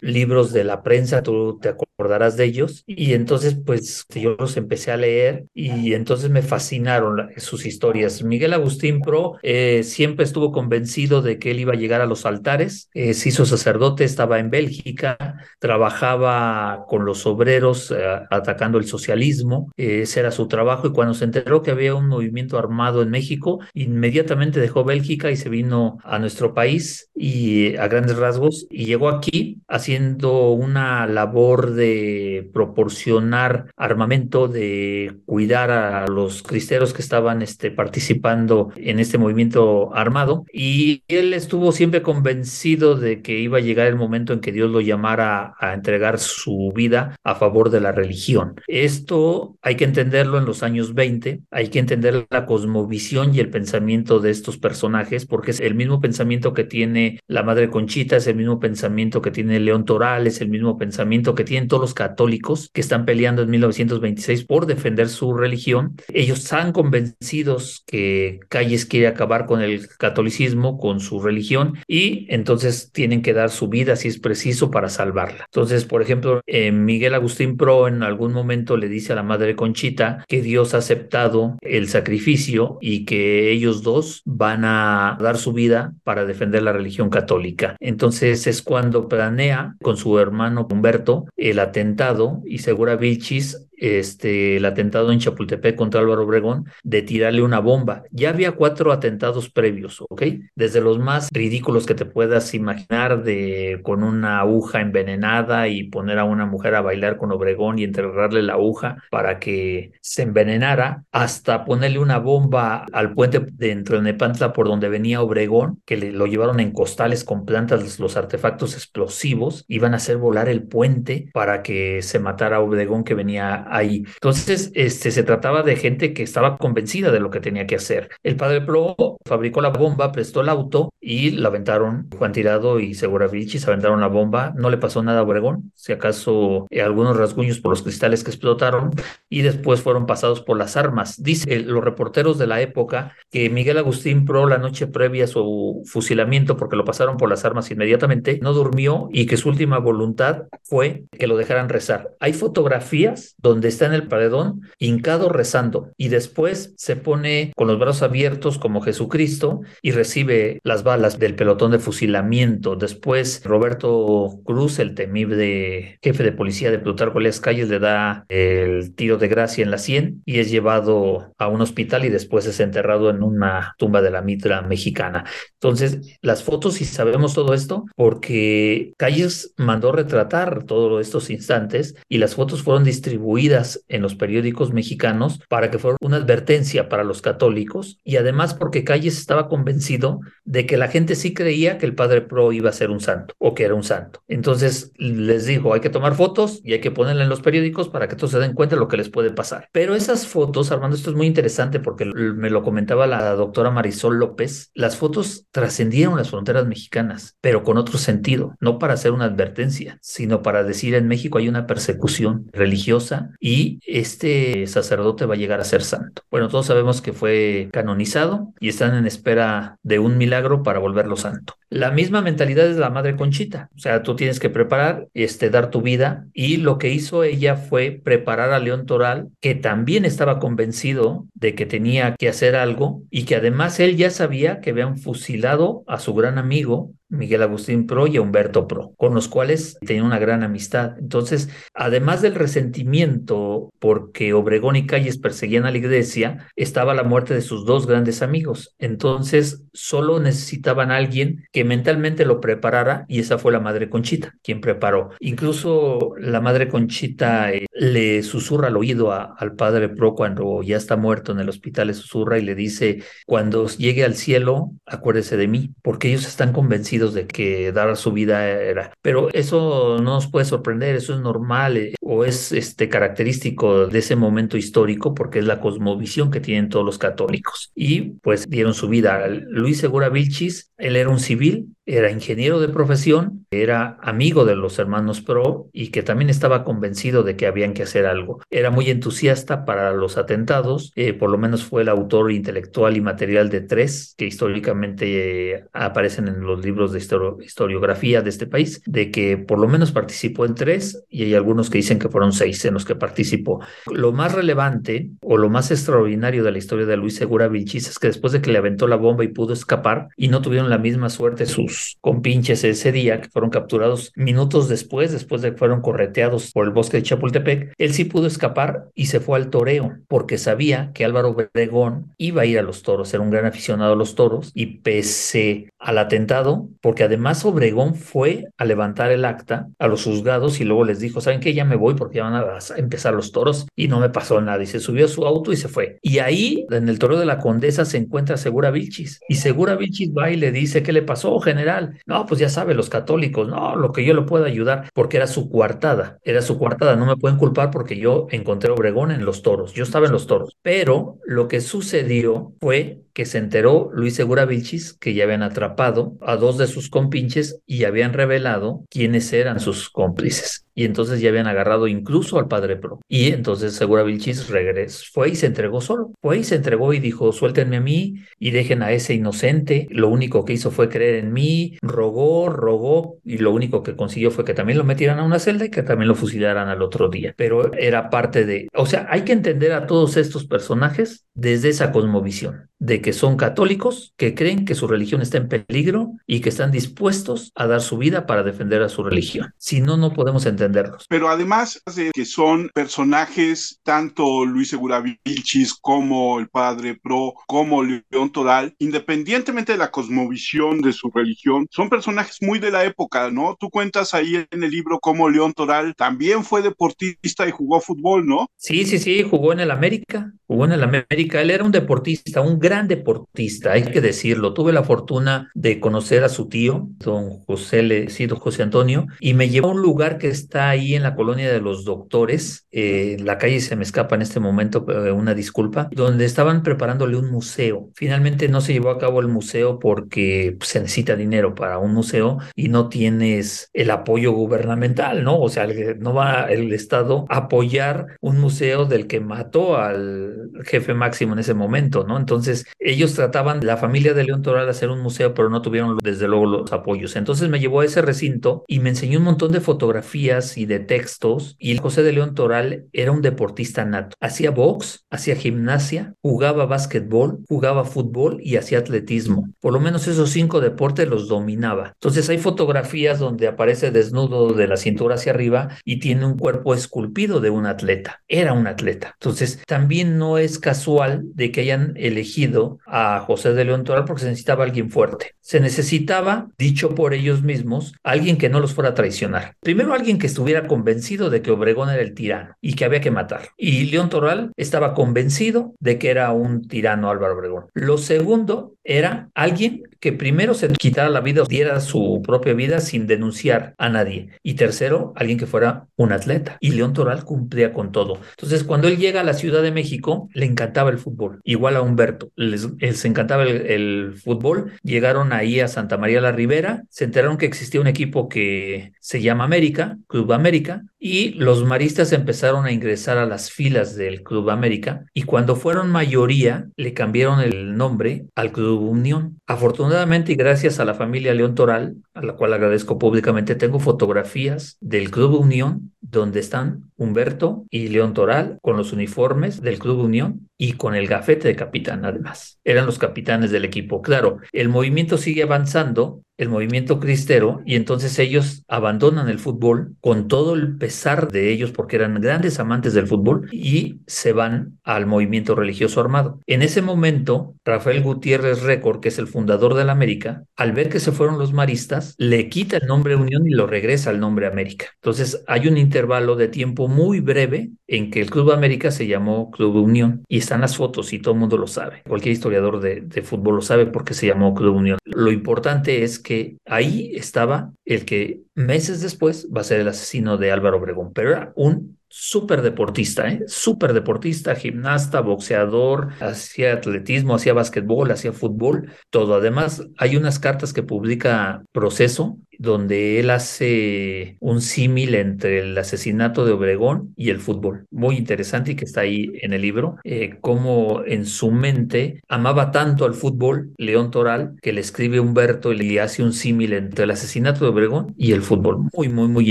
libros de la prensa, tú te acordarás de ellos. Y entonces, pues yo los empecé a leer y entonces me fascinaron sus historias. Miguel Agustín Pro eh, siempre estuvo convencido de que él iba a llegar a los altares, eh, se hizo sacerdote, estaba en Bélgica, trabajaba con los obreros eh, atacando el socialismo, ese era su trabajo y cuando se enteró que había un movimiento armado en México, inmediatamente dejó Bélgica y se vino a nuestro país y a grandes rasgos y llegó aquí haciendo una labor de proporcionar armamento, de cuidar a los cristeros que estaban este, participando en este movimiento armado y él estuvo siempre convencido de que iba a llegar el momento en que Dios lo llamara a entregar su vida a favor de la religión. Esto hay que entenderlo en los años 20, hay que entender la cosmovisión y el pensamiento de estos personajes porque es el mismo pensamiento que tiene la Madre Conchita, es el mismo pensamiento que tiene León Toral, es el mismo pensamiento que tienen todos los católicos que están peleando en 1926 por defender su religión. Ellos están convencidos que Calles quiere acabar con el catolicismo, con su religión, y entonces tienen que dar su vida, si es preciso, para salvarla. Entonces, por ejemplo, eh, Miguel Agustín Pro en algún momento le dice a la Madre Conchita que Dios ha aceptado el sacrificio y que ellos dos van a dar su vida para defender la religión católica. Entonces es cuando planea con su hermano Humberto el atentado y Segura Vilchis este, el atentado en Chapultepec contra Álvaro Obregón de tirarle una bomba. Ya había cuatro atentados previos, ¿ok? Desde los más ridículos que te puedas imaginar, de con una aguja envenenada y poner a una mujer a bailar con Obregón y enterrarle la aguja para que se envenenara, hasta ponerle una bomba al puente de Nepantla por donde venía Obregón, que le, lo llevaron en costales con plantas, los artefactos explosivos, iban a hacer volar el puente para que se matara a Obregón que venía ahí. Entonces, este, se trataba de gente que estaba convencida de lo que tenía que hacer. El padre Pro fabricó la bomba, prestó el auto y la aventaron. Juan Tirado y Segura se aventaron la bomba. No le pasó nada a Obregón, si acaso eh, algunos rasguños por los cristales que explotaron y después fueron pasados por las armas. Dice los reporteros de la época que Miguel Agustín Pro la noche previa a su fusilamiento, porque lo pasaron por las armas inmediatamente, no durmió y que su última voluntad fue que lo dejaran rezar. Hay fotografías donde donde está en el paredón, hincado rezando, y después se pone con los brazos abiertos como Jesucristo y recibe las balas del pelotón de fusilamiento. Después Roberto Cruz, el temible jefe de policía de Plutarco Elias Calles, le da el tiro de gracia en la sien y es llevado a un hospital y después es enterrado en una tumba de la mitra mexicana. Entonces, las fotos, y sabemos todo esto, porque Calles mandó retratar todos estos instantes y las fotos fueron distribuidas en los periódicos mexicanos para que fuera una advertencia para los católicos y además porque Calles estaba convencido de que la gente sí creía que el padre Pro iba a ser un santo o que era un santo. Entonces les dijo, hay que tomar fotos y hay que ponerla en los periódicos para que todos se den cuenta de lo que les puede pasar. Pero esas fotos, Armando, esto es muy interesante porque me lo comentaba la doctora Marisol López, las fotos trascendieron las fronteras mexicanas, pero con otro sentido, no para hacer una advertencia, sino para decir en México hay una persecución religiosa y este sacerdote va a llegar a ser santo. Bueno, todos sabemos que fue canonizado y están en espera de un milagro para volverlo santo. La misma mentalidad es la madre Conchita, o sea, tú tienes que preparar, este, dar tu vida y lo que hizo ella fue preparar a León Toral, que también estaba convencido de que tenía que hacer algo y que además él ya sabía que habían fusilado a su gran amigo Miguel Agustín Pro y Humberto Pro, con los cuales tenía una gran amistad. Entonces, además del resentimiento porque Obregón y Calles perseguían a la iglesia, estaba la muerte de sus dos grandes amigos. Entonces, solo necesitaban a alguien que mentalmente lo preparara y esa fue la madre Conchita, quien preparó. Incluso la madre Conchita eh, le susurra al oído al padre Pro cuando ya está muerto en el hospital, le susurra y le dice, cuando llegue al cielo, acuérdese de mí, porque ellos están convencidos de que dar su vida era. Pero eso no nos puede sorprender, eso es normal eh, o es este característico de ese momento histórico porque es la cosmovisión que tienen todos los católicos. Y pues dieron su vida. Luis Segura Vilchis, él era un civil, era ingeniero de profesión, era amigo de los hermanos Pro y que también estaba convencido de que habían que hacer algo. Era muy entusiasta para los atentados, eh, por lo menos fue el autor intelectual y material de tres que históricamente eh, aparecen en los libros de historiografía de este país, de que por lo menos participó en tres y hay algunos que dicen que fueron seis en los que participó. Lo más relevante o lo más extraordinario de la historia de Luis Segura Vilchis es que después de que le aventó la bomba y pudo escapar y no tuvieron la misma suerte sus compinches ese día, que fueron capturados minutos después, después de que fueron correteados por el bosque de Chapultepec, él sí pudo escapar y se fue al toreo, porque sabía que Álvaro Obregón iba a ir a los toros, era un gran aficionado a los toros, y pese al atentado, porque además Obregón fue a levantar el acta a los juzgados y luego les dijo, ¿saben qué? Ya me voy porque ya van a empezar los toros y no me pasó nada. Y se subió a su auto y se fue. Y ahí, en el toreo de la Condesa, se encuentra Segura Vilchis. Y Segura Vilchis va y le dice, ¿qué le pasó, general? No, pues ya sabe, los católicos, no, lo que yo le puedo ayudar, porque era su coartada, era su coartada, no me pueden culpar porque yo encontré Obregón en los toros, yo estaba en los toros. Pero lo que sucedió fue que se enteró Luis Segura Vilchis que ya habían atrapado a dos de sus compinches y habían revelado quiénes eran sus cómplices y entonces ya habían agarrado incluso al padre Pro. Y entonces Segura Vilchis regresó, fue y se entregó solo, fue y se entregó y dijo, suéltenme a mí y dejen a ese inocente. Lo único que hizo fue creer en mí, rogó, rogó y lo único que consiguió fue que también lo metieran a una celda y que también lo fusilaran al otro día. Pero era parte de, o sea, hay que entender a todos estos personajes desde esa cosmovisión, de que son católicos, que creen que su religión está en peligro y que están dispuestos a dar su vida para defender a su religión. Si no, no podemos entender pero además de que son personajes, tanto Luis Segura Vilchis como el padre Pro, como León Toral, independientemente de la cosmovisión de su religión, son personajes muy de la época, ¿no? Tú cuentas ahí en el libro cómo León Toral también fue deportista y jugó fútbol, ¿no? Sí, sí, sí, jugó en el América, jugó en el América. Él era un deportista, un gran deportista, hay que decirlo. Tuve la fortuna de conocer a su tío, don José, Le, sí, don José Antonio, y me llevó a un lugar que está ahí en la colonia de los doctores, eh, la calle se me escapa en este momento, una disculpa, donde estaban preparándole un museo. Finalmente no se llevó a cabo el museo porque pues, se necesita dinero para un museo y no tienes el apoyo gubernamental, ¿no? O sea, no va el Estado a apoyar un museo del que mató al jefe máximo en ese momento, ¿no? Entonces, ellos trataban, la familia de León Toral, hacer un museo, pero no tuvieron desde luego los apoyos. Entonces me llevó a ese recinto y me enseñó un montón de fotografías y de textos y José de León Toral era un deportista nato. Hacía box, hacía gimnasia, jugaba básquetbol, jugaba fútbol y hacía atletismo. Por lo menos esos cinco deportes los dominaba. Entonces hay fotografías donde aparece desnudo de la cintura hacia arriba y tiene un cuerpo esculpido de un atleta. Era un atleta. Entonces también no es casual de que hayan elegido a José de León Toral porque se necesitaba alguien fuerte. Se necesitaba, dicho por ellos mismos, alguien que no los fuera a traicionar. Primero alguien que estuviera convencido de que Obregón era el tirano y que había que matar. Y León Toral estaba convencido de que era un tirano Álvaro Obregón. Lo segundo era alguien que primero se quitara la vida, diera su propia vida sin denunciar a nadie. Y tercero, alguien que fuera un atleta. Y León Toral cumplía con todo. Entonces, cuando él llega a la Ciudad de México, le encantaba el fútbol, igual a Humberto. Les, encantaba el, el, fútbol. Llegaron ahí a Santa María la Ribera, se enteraron que existía un equipo que se llama América, Club América, y los maristas empezaron a ingresar a las filas del Club América. Y cuando fueron mayoría, le cambiaron el nombre al Club Unión. Afortunadamente y gracias a la familia León Toral, a la cual agradezco públicamente, tengo fotografías del Club Unión donde están Humberto y León Toral con los uniformes del Club Unión y con el gafete de capitán además. Eran los capitanes del equipo. Claro, el movimiento sigue avanzando, el movimiento cristero, y entonces ellos abandonan el fútbol con todo el pesar de ellos porque eran grandes amantes del fútbol y se van al movimiento religioso armado. En ese momento, Rafael Gutiérrez Récord, que es el fundador de la América, al ver que se fueron los maristas, le quita el nombre Unión y lo regresa al nombre América. Entonces hay un intervalo de tiempo muy breve en que el Club América se llamó Club Unión y están las fotos y todo el mundo lo sabe. Cualquier historiador de, de fútbol lo sabe porque se llamó Club Unión. Lo importante es que ahí estaba el que meses después va a ser el asesino de Álvaro Obregón, pero era un súper deportista, ¿eh? súper deportista, gimnasta, boxeador, hacía atletismo, hacía básquetbol, hacía fútbol, todo. Además, hay unas cartas que publica Proceso donde él hace un símil entre el asesinato de Obregón y el fútbol. Muy interesante y que está ahí en el libro, eh, cómo en su mente amaba tanto al fútbol León Toral que le escribe Humberto y le hace un símil entre el asesinato de Obregón y el fútbol. Muy, muy, muy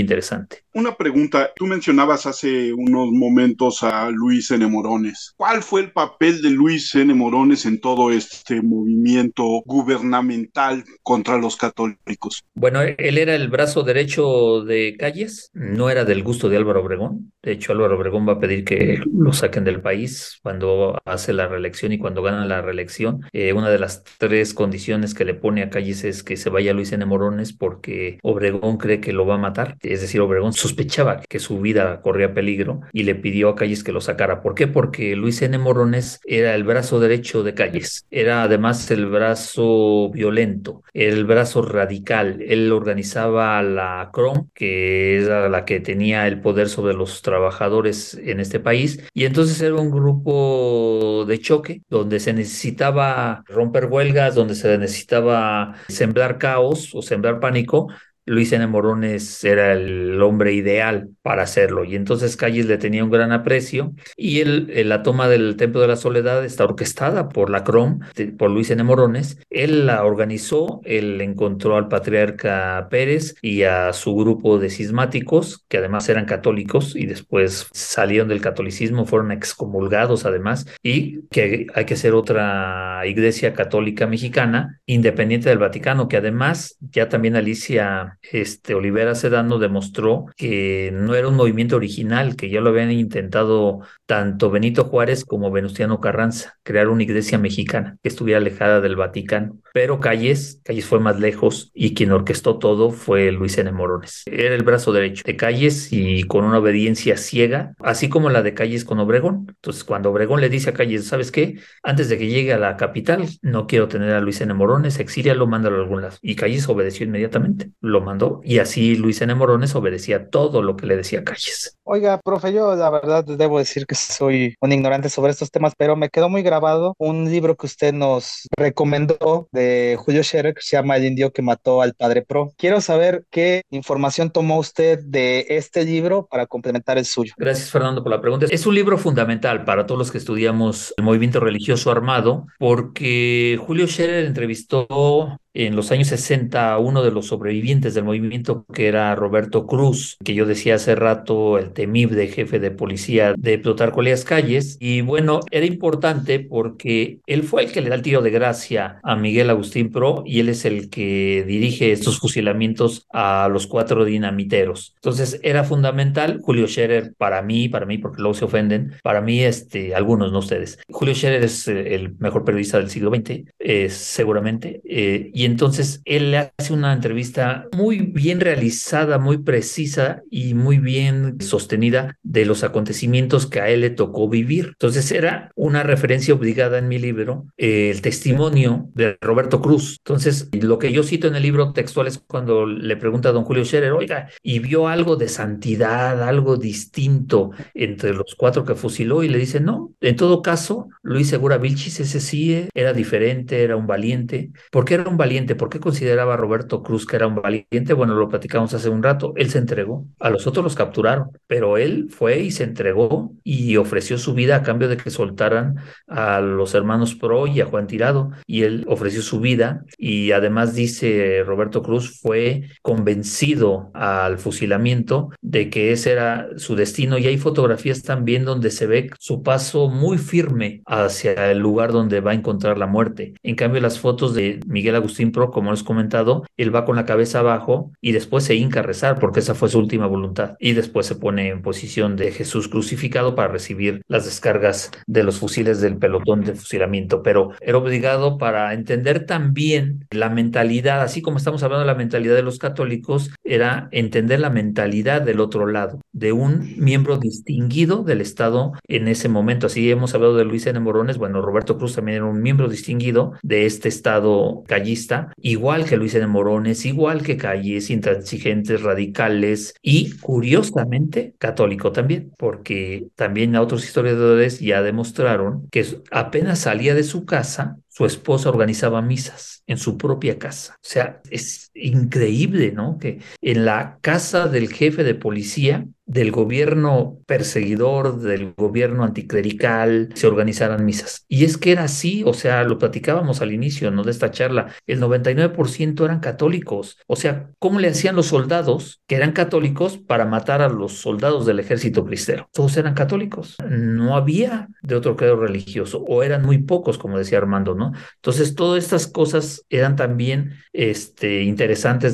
interesante. Una pregunta, tú mencionabas hace unos momentos a Luis N. Morones. ¿Cuál fue el papel de Luis N. Morones en todo este movimiento gubernamental contra los católicos? Bueno, él era el brazo derecho de Calles, no era del gusto de Álvaro Obregón. De hecho, Álvaro Obregón va a pedir que lo saquen del país cuando hace la reelección y cuando gana la reelección. Eh, una de las tres condiciones que le pone a Calles es que se vaya Luis N. Morones porque Obregón cree que lo va a matar. Es decir, Obregón sospechaba que su vida corría peligro y le pidió a Calles que lo sacara. ¿Por qué? Porque Luis N. Morones era el brazo derecho de Calles. Era además el brazo violento, el brazo radical. Él organizaba la CROM, que era la que tenía el poder sobre los trabajadores en este país, y entonces era un grupo de choque donde se necesitaba romper huelgas, donde se necesitaba sembrar caos o sembrar pánico Luis N. Morones era el hombre ideal para hacerlo y entonces Calles le tenía un gran aprecio y él, la toma del Templo de la Soledad está orquestada por la CROM, por Luis N. Morones. Él la organizó, él encontró al patriarca Pérez y a su grupo de cismáticos, que además eran católicos y después salieron del catolicismo, fueron excomulgados además y que hay que ser otra iglesia católica mexicana independiente del Vaticano, que además ya también Alicia este, Olivera Sedano demostró que no era un movimiento original, que ya lo habían intentado tanto Benito Juárez como Venustiano Carranza, crear una iglesia mexicana que estuviera alejada del Vaticano. Pero Calles, Calles fue más lejos y quien orquestó todo fue Luis N. Morones. Era el brazo derecho de Calles y con una obediencia ciega, así como la de Calles con Obregón. Entonces, cuando Obregón le dice a Calles, ¿sabes qué? Antes de que llegue a la capital, no quiero tener a Luis N. Morones, exílialo, mándalo a algún lado. Y Calles obedeció inmediatamente. Lo mandó y así Luis N. Morones obedecía todo lo que le decía Calles. Oiga, profe, yo la verdad debo decir que soy un ignorante sobre estos temas, pero me quedó muy grabado un libro que usted nos recomendó de Julio Scherer que se llama El indio que mató al padre Pro. Quiero saber qué información tomó usted de este libro para complementar el suyo. Gracias, Fernando, por la pregunta. Es un libro fundamental para todos los que estudiamos el movimiento religioso armado, porque Julio Scherer entrevistó en los años 60 uno de los sobrevivientes del movimiento que era Roberto Cruz, que yo decía hace rato el temib de jefe de policía de Plutarco Elías Calles. Y bueno, era importante porque él fue el que le da el tiro de gracia a Miguel Agustín Pro y él es el que dirige estos fusilamientos a los cuatro dinamiteros. Entonces era fundamental Julio Scherer para mí, para mí porque luego se ofenden, para mí este, algunos, no ustedes. Julio Scherer es eh, el mejor periodista del siglo XX, eh, seguramente, eh, y entonces él le hace una entrevista muy bien realizada, muy precisa y muy bien sostenida de los acontecimientos que a él le tocó vivir. Entonces era una referencia obligada en mi libro, eh, el testimonio de Roberto Cruz. Entonces lo que yo cito en el libro textual es cuando le pregunta a don Julio Scherer, oiga, ¿y vio algo de santidad, algo distinto entre los cuatro que fusiló? Y le dice, no, en todo caso, Luis Segura Vilchis, ese sí era diferente, era un valiente. ¿Por qué era un valiente? ¿Por qué consideraba a Roberto Cruz que era un valiente? Bueno, lo platicamos hace un rato. Él se entregó. A los otros los capturaron, pero él fue y se entregó y ofreció su vida a cambio de que soltaran a los hermanos Pro y a Juan Tirado. Y él ofreció su vida y además dice Roberto Cruz fue convencido al fusilamiento de que ese era su destino y hay fotografías también donde se ve su paso muy firme hacia el lugar donde va a encontrar la muerte. En cambio, las fotos de Miguel Agustín Como les comentado, él va con la cabeza abajo y después se hinca a rezar porque esa fue su última voluntad y después se pone en posición de Jesús crucificado para recibir las descargas de los fusiles del pelotón de fusilamiento, pero era obligado para entender también la mentalidad, así como estamos hablando de la mentalidad de los católicos, era entender la mentalidad del otro lado, de un miembro distinguido del Estado en ese momento. Así hemos hablado de Luis N. Morones, bueno, Roberto Cruz también era un miembro distinguido de este Estado callista, igual que Luis N. Morones, igual que Calles, intransigentes, radicales y curiosamente católico también, porque también otros historiadores ya demostraron que apenas salía de su casa, su esposa organizaba misas en su propia casa. O sea, es increíble, ¿no? Que en la casa del jefe de policía del gobierno perseguidor, del gobierno anticlerical, se organizaran misas. Y es que era así, o sea, lo platicábamos al inicio, ¿no? De esta charla, el 99% eran católicos. O sea, ¿cómo le hacían los soldados que eran católicos para matar a los soldados del ejército cristero? Todos eran católicos. No había de otro credo religioso, o eran muy pocos, como decía Armando, ¿no? Entonces, todas estas cosas eran también este, interesantes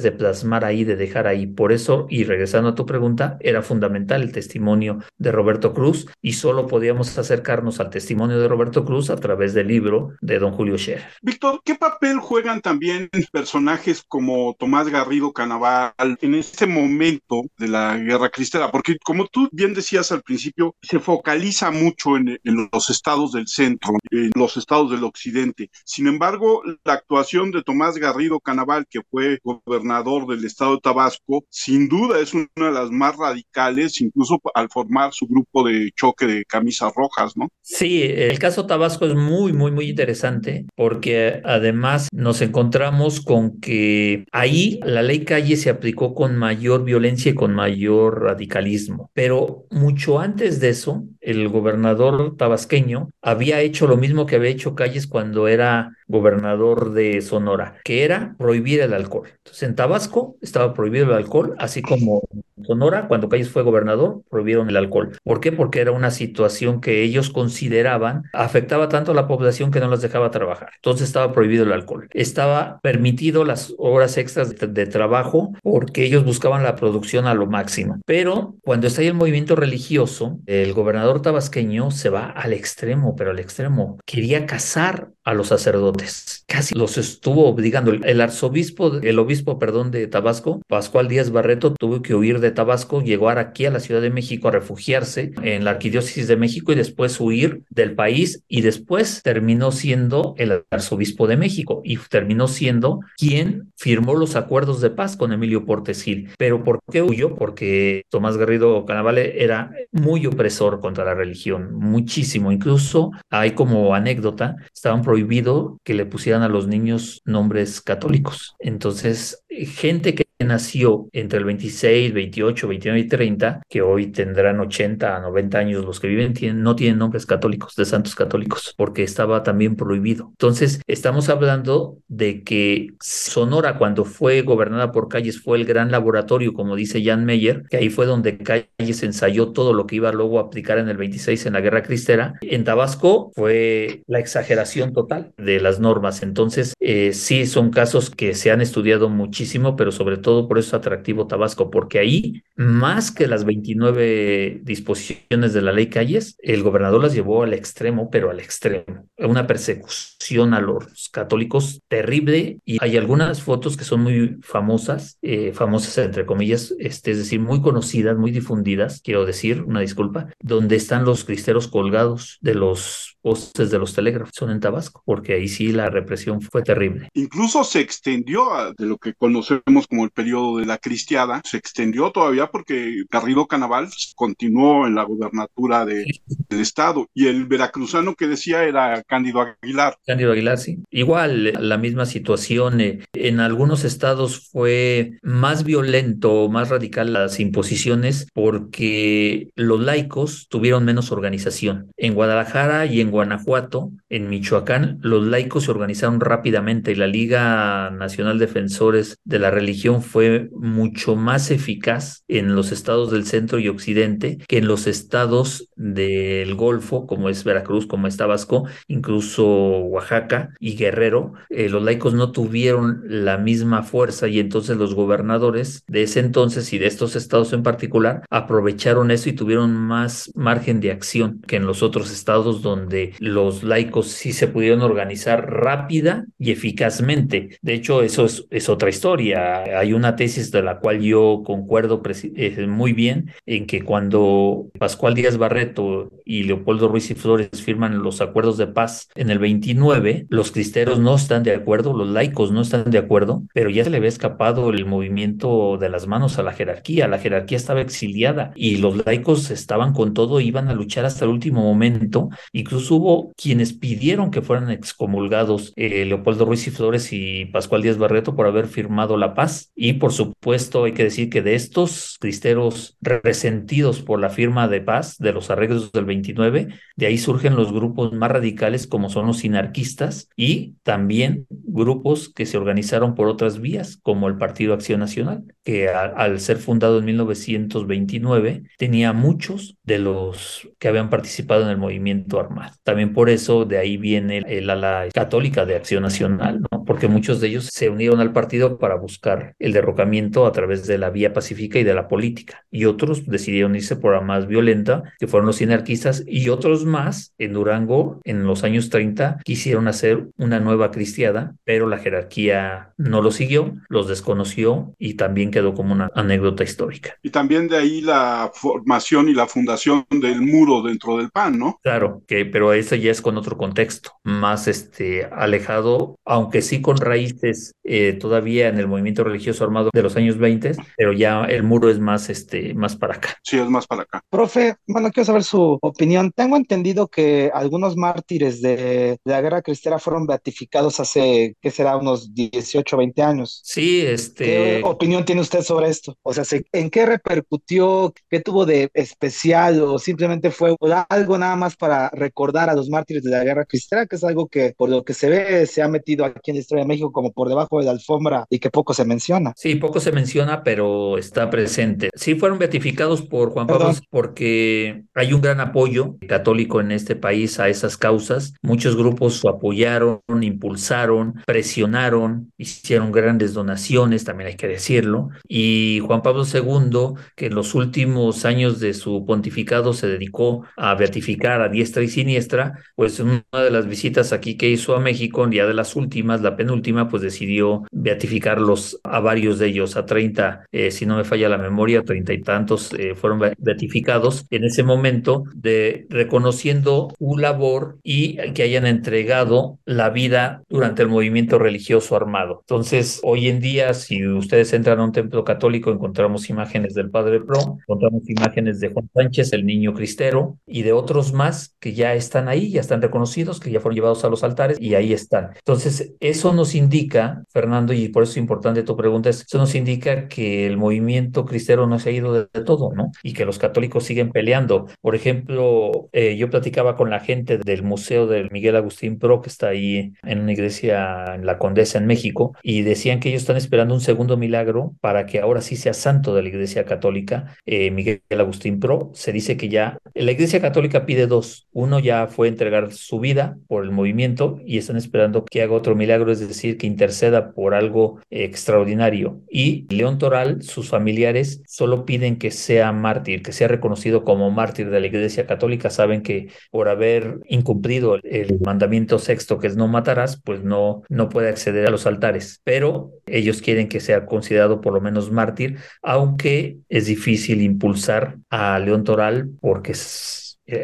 de plasmar ahí, de dejar ahí. Por eso, y regresando a tu pregunta, era fundamental fundamental el testimonio de Roberto Cruz y solo podíamos acercarnos al testimonio de Roberto Cruz a través del libro de don Julio Scherer. Víctor, ¿qué papel juegan también personajes como Tomás Garrido Canaval en este momento de la guerra cristera? Porque como tú bien decías al principio, se focaliza mucho en, en los estados del centro, en los estados del occidente. Sin embargo, la actuación de Tomás Garrido Canaval, que fue gobernador del estado de Tabasco, sin duda es una de las más radicales incluso al formar su grupo de choque de camisas rojas, ¿no? Sí, el caso Tabasco es muy, muy, muy interesante porque además nos encontramos con que ahí la ley Calle se aplicó con mayor violencia y con mayor radicalismo, pero mucho antes de eso, el gobernador tabasqueño había hecho lo mismo que había hecho Calles cuando era gobernador de Sonora, que era prohibir el alcohol. Entonces, en Tabasco estaba prohibido el alcohol, así como en Sonora, cuando Calles fue gobernador, prohibieron el alcohol. ¿Por qué? Porque era una situación que ellos consideraban afectaba tanto a la población que no las dejaba trabajar. Entonces estaba prohibido el alcohol. Estaba permitido las horas extras de, trabajo porque ellos buscaban la producción a lo máximo. Pero cuando está ahí el movimiento religioso, el gobernador tabasqueño se va al extremo, pero al extremo. Quería casar a los sacerdotes. Casi los estuvo obligando. El arzobispo, el obispo, perdón, de Tabasco, Pascual Díaz Barreto, tuvo que huir de Tabasco, llegó aquí a la Ciudad de México a refugiarse en la Arquidiócesis de México y después huir del país y después terminó siendo el arzobispo de México y terminó siendo quien firmó los acuerdos de paz con Emilio Portes Gil. Pero ¿por qué huyó? Porque Tomás Garrido Canavale era muy opresor contra la religión, muchísimo. Incluso hay como anécdota, estaban prohibido que le pusieran a los niños nombres católicos. Entonces, gente que nació entre el 26, 28, 29 y 30, que hoy tendrán 80 a 90 años, los que viven no tienen nombres católicos, de santos católicos, porque estaba también prohibido. Entonces, estamos hablando de que Sonora, cuando fue gobernada por Calles, fue el gran laboratorio, como dice Jan Meyer, que ahí fue donde Calles ensayó todo lo que iba luego a aplicar en el 26 en la guerra cristera. En Tabasco fue la exageración total de las normas. Entonces, eh, sí, son casos que se han estudiado muchísimo, pero sobre todo por eso es atractivo Tabasco, porque ahí, más que las 29 disposiciones de la ley Calles, el gobernador las llevó al extremo, pero al extremo. Una persecución a los católicos terrible y hay algunas fotos que son muy famosas, eh, famosas entre comillas, este, es decir, muy conocidas, muy difundidas, quiero decir, una disculpa, donde están los cristeros colgados de los postes de los telégrafos, son en Tabasco, porque ahí sí la represión fue terrible. Incluso se extendió a, de lo que conocemos como el periodo de la cristiada, se extendió todavía porque Garrido Canaval continuó en la gubernatura de, del estado y el veracruzano que decía era Cándido Aguilar. Cándido Aguilar, sí. Igual, la misma situación. Eh, en algunos estados fue más violento, más radical las imposiciones porque los laicos tuvieron menos organización. En Guadalajara y en Guanajuato, en Michoacán, los laicos se organizaron rápidamente y la Liga Nacional Defensores de la Religión fue mucho más eficaz en los estados del centro y occidente que en los estados del Golfo, como es Veracruz, como es Tabasco, incluso Oaxaca y Guerrero. Eh, los laicos no tuvieron la misma fuerza y entonces los gobernadores de ese entonces y de estos estados en particular aprovecharon eso y tuvieron más margen de acción que en los otros estados donde los laicos sí se pudieron organizar rápida y eficazmente. De hecho, eso es, es otra historia. Hay una tesis de la cual yo concuerdo eh, muy bien en que cuando Pascual Díaz Barreto y Leopoldo Ruiz y Flores firman los acuerdos de paz en el 29, los cristeros no están de acuerdo, los laicos no están de acuerdo, pero ya se le había escapado el movimiento de las manos a la jerarquía. La jerarquía estaba exiliada y los laicos estaban con todo, iban a luchar hasta el último momento. Incluso hubo quienes pidieron que fueran excomulgados eh, Leopoldo Ruiz y Flores y Pascual Díaz Barreto por haber firmado la paz. Y por supuesto, hay que decir que de estos cristeros resentidos por la firma de paz de los arreglos del 29, de ahí surgen los grupos más radicales como son los sinarquistas y también grupos que se organizaron por otras vías, como el Partido Acción Nacional, que al ser fundado en 1929 tenía muchos de los que habían participado en el movimiento armado. También por eso de ahí viene el ala católica de Acción Nacional, ¿no? porque muchos de ellos se unieron al partido para buscar el derrocamiento a través de la vía pacífica y de la política, y otros decidieron irse por la más violenta, que fueron los sinarquistas, y otros más en Durango en los años 30 quisieron hacer una nueva cristiada, pero la jerarquía no lo siguió, los desconoció y también quedó como una anécdota histórica. Y también de ahí la formación y la fundación del muro dentro del PAN, ¿no? Claro, que, pero eso ya es con otro contexto, más este, alejado, aunque sí con raíces eh, todavía en el movimiento religioso armado de los años 20, pero ya el muro es más, este, más para acá. Sí, es más para acá. Profe, bueno, quiero saber su opinión. Tengo entendido que algunos mártires de, la guerra cristiana fueron beatificados hace, ¿qué será? Unos 18, 20 años. Sí, este... ¿Qué opinión tiene usted sobre esto? O sea, ¿en qué repercutió? ¿Qué tuvo de especial? ¿O simplemente fue algo nada más para recordar a los mártires de la guerra cristiana? Que es algo que, por lo que se ve, se ha metido aquí en la historia de México como por debajo de la alfombra y que poco se menciona. Sí, poco se menciona, pero está presente. Sí, fueron beatificados por Juan Pablo porque hay un gran apoyo católico en este país a esas causas. Muchos grupos apoyaron, impulsaron, presionaron, hicieron grandes donaciones, también hay que decirlo. Y Juan Pablo II, que en los últimos años de su pontificado se dedicó a beatificar a diestra y siniestra, pues una de las visitas aquí que hizo a México, día de las últimas, la penúltima, pues decidió beatificarlos a varios de ellos, a 30, eh, si no me falla la memoria, treinta y tantos eh, fueron beatificados en ese momento de reconociendo su labor y que hayan entregado la vida durante el movimiento religioso armado. Entonces, hoy en día, si ustedes entran a un templo católico, encontramos imágenes del Padre Pro, encontramos imágenes de Juan Sánchez, el niño cristero, y de otros más que ya están ahí, ya están reconocidos, que ya fueron llevados a los altares y ahí están. Entonces, eso nos indica, Fernando, y por eso es importante tu pregunta, eso nos indica que el movimiento cristero no se ha ido de, todo, ¿no? Y que los católicos siguen peleando. Por ejemplo, eh, yo platicaba con la gente del Museo del Miguel Agustín Pro, que está ahí en una iglesia en la Condesa, en México, y decían que ellos están esperando un segundo milagro para que ahora sí sea santo de la iglesia católica, eh, Miguel Agustín Pro. Se dice que ya la iglesia católica pide dos. Uno ya fue entregar su vida por el movimiento y están esperando que haga otro milagro, es decir, que interceda por algo extraordinario. Y León Toral, sus familiares, solo piden que sea mártir, que sea reconocido como mártir de la Iglesia Católica. Saben que por haber incumplido el mandamiento sexto, que es no matarás, pues no, no puede acceder a los altares. Pero ellos quieren que sea considerado por lo menos mártir, aunque es difícil impulsar a León Toral porque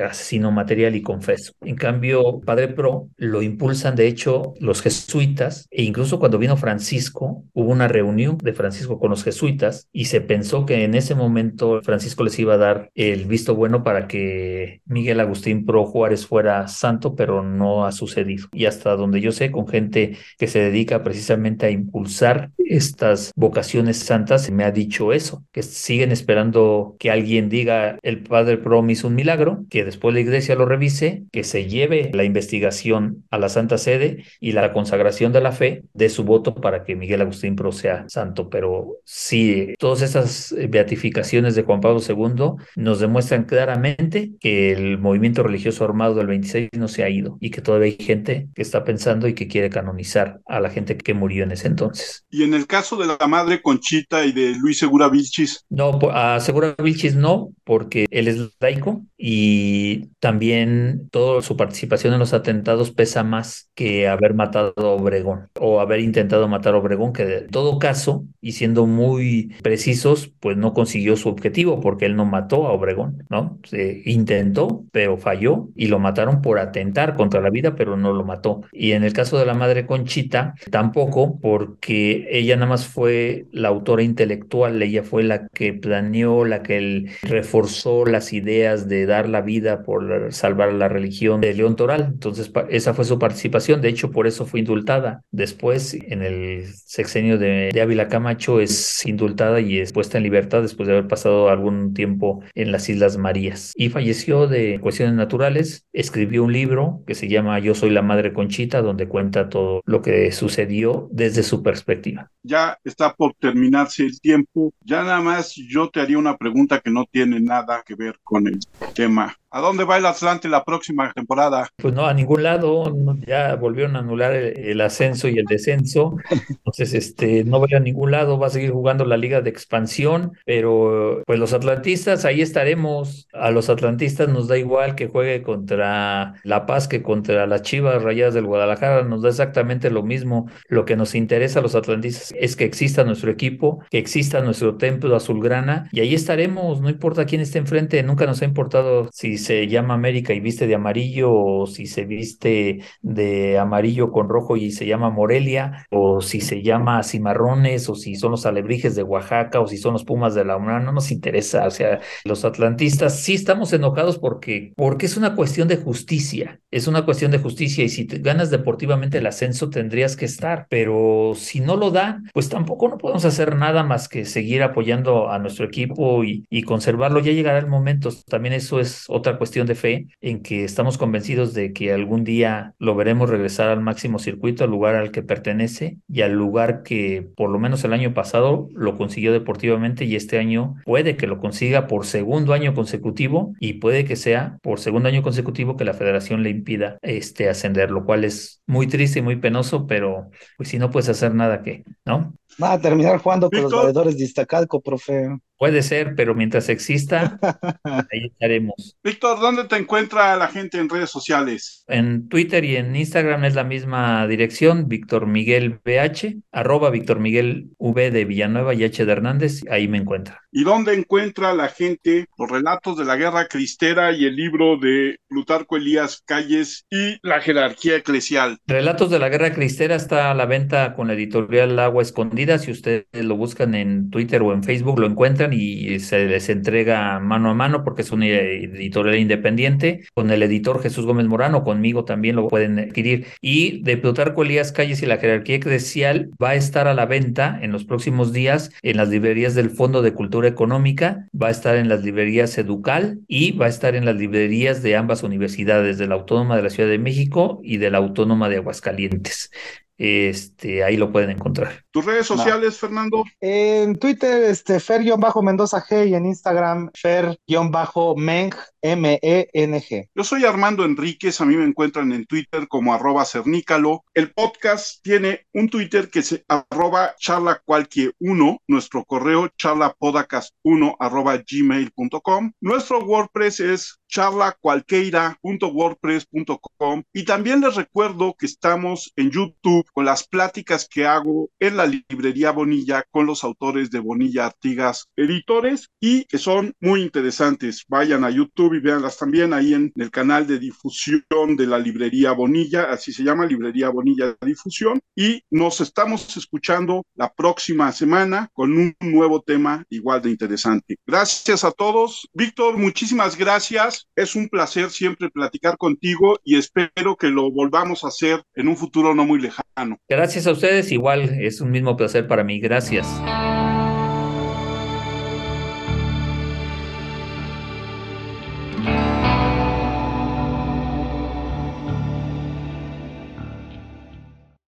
asesino material y confeso. En cambio, Padre Pro lo impulsan, de hecho, los jesuitas, e incluso cuando vino Francisco, hubo una reunión de Francisco con los jesuitas y se pensó que en ese momento Francisco les iba a dar el visto bueno para que Miguel Agustín Pro Juárez fuera santo, pero no ha sucedido. Y hasta donde yo sé, con gente que se dedica precisamente a impulsar estas vocaciones santas, me ha dicho eso, que siguen esperando que alguien diga el Padre Pro me hizo un milagro, que después la iglesia lo revise, que se lleve la investigación a la Santa Sede y la consagración de la fe de su voto para que Miguel Agustín Pro sea santo. Pero sí, todas esas beatificaciones de Juan Pablo II nos demuestran claramente que el movimiento religioso armado del 26 no se ha ido y que todavía hay gente que está pensando y que quiere canonizar a la gente que murió en ese entonces. Y en caso de la madre Conchita y de Luis Segura Vilchis. No, a Segura Vilchis no, porque él es laico y también toda su participación en los atentados pesa más que haber matado a Obregón o haber intentado matar a Obregón, que de todo caso, y siendo muy precisos, pues no consiguió su objetivo porque él no mató a Obregón, ¿no? Se intentó, pero falló y lo mataron por atentar contra la vida, pero no lo mató. Y en el caso de la madre Conchita, tampoco, porque ella nada más fue la autora intelectual, ella fue la que planeó, la que reforzó las ideas de dar la vida por salvar la religión de León Toral. Entonces, esa fue su participación. De hecho, por eso fue indultada. Después, en el sexenio de, de Ávila Camacho, es indultada y es puesta en libertad después de haber pasado algún tiempo en las Islas Marías. Y falleció de cuestiones naturales. Escribió un libro que se llama Yo soy la madre Conchita, donde cuenta todo lo que sucedió desde su perspectiva. Ya está por terminarse el tiempo. Ya nada más yo te haría una pregunta que no tiene nada que ver con el tema ¿A dónde va el Atlante la próxima temporada? Pues no, a ningún lado. ya volvieron a anular el, ascenso y el descenso. Entonces, este, no va a ningún lado. Va a seguir jugando la liga de expansión. Pero, pues los atlantistas, ahí estaremos. A los atlantistas nos da igual que juegue contra La Paz que contra las Chivas Rayadas del Guadalajara. Nos da exactamente lo mismo. Lo que nos interesa a los atlantistas es que exista nuestro equipo, que exista nuestro templo azulgrana. Y ahí estaremos. No importa quién esté enfrente. Nunca nos ha importado si se llama América y viste de amarillo, o si se viste de amarillo con rojo y se llama Morelia, o si se llama Cimarrones, o si son los alebrijes de Oaxaca, o si son los Pumas de la UNAM, no nos interesa. O sea, los atlantistas sí estamos enojados porque, porque es una cuestión de justicia, es una cuestión de justicia y si ganas deportivamente el ascenso tendrías que estar, pero si no lo dan, pues tampoco no podemos hacer nada más que seguir apoyando a nuestro equipo y conservarlo. Ya llegará el momento, también eso es otra cuestión de fe en que estamos convencidos de que algún día lo veremos regresar al máximo circuito, al lugar al que pertenece y al lugar que por lo menos el año pasado lo consiguió deportivamente y este año puede que lo consiga por segundo año consecutivo y puede que sea por segundo año consecutivo que la federación le impida este ascender, lo cual es muy triste y muy penoso, pero pues si no puedes hacer nada que, ¿no? Va a terminar jugando con los valedores de Iztacalco, profe. Puede ser, pero mientras exista, [laughs] ahí estaremos. Víctor, ¿dónde te encuentra la gente en redes sociales? En Twitter y en Instagram es la misma dirección, Víctor Miguel BH, arroba Víctor Miguel V de Villanueva y H de Hernández, ahí me encuentra. ¿Y dónde encuentra la gente los relatos de la guerra cristera y el libro de Plutarco Elías Calles y la jerarquía eclesial? Relatos de la guerra cristera está a la venta con la editorial Agua Escondida. Si ustedes lo buscan en Twitter o en Facebook, lo encuentran y se les entrega mano a mano porque es una editorial independiente. Con el editor Jesús Gómez Morano, conmigo también lo pueden adquirir. Y de Plutarco Elías Calles y la jerarquía eclesial va a estar a la venta en los próximos días en las librerías del Fondo de Cultura Económica, va a estar en las librerías Educal y va a estar en las librerías de ambas universidades, de la Autónoma de la Ciudad de México y de la Autónoma de Aguascalientes este, ahí lo pueden encontrar. ¿Tus redes sociales, Fernando? En Twitter, este, Fer-Mendoza G y en Instagram, Fer-Meng, M-E-N-G. Yo soy Armando Enríquez, a mí me encuentran en Twitter como arroba cernícalo. El podcast tiene un Twitter que se arroba charla cualquier uno, nuestro correo charlapodcast1 arroba gmail.com. Nuestro WordPress es charlacualqueira.wordpress.com y también les recuerdo que estamos en YouTube con las pláticas que hago en la librería Bonilla con los autores de Bonilla Artigas Editores y que son muy interesantes. Vayan a YouTube y véanlas también ahí en el canal de difusión de la librería Bonilla, así se llama, librería Bonilla Difusión y nos estamos escuchando la próxima semana con un nuevo tema igual de interesante. Gracias a todos. Víctor, muchísimas gracias. Es un placer siempre platicar contigo y espero que lo volvamos a hacer en un futuro no muy lejano. Gracias a ustedes, igual es un mismo placer para mí. Gracias.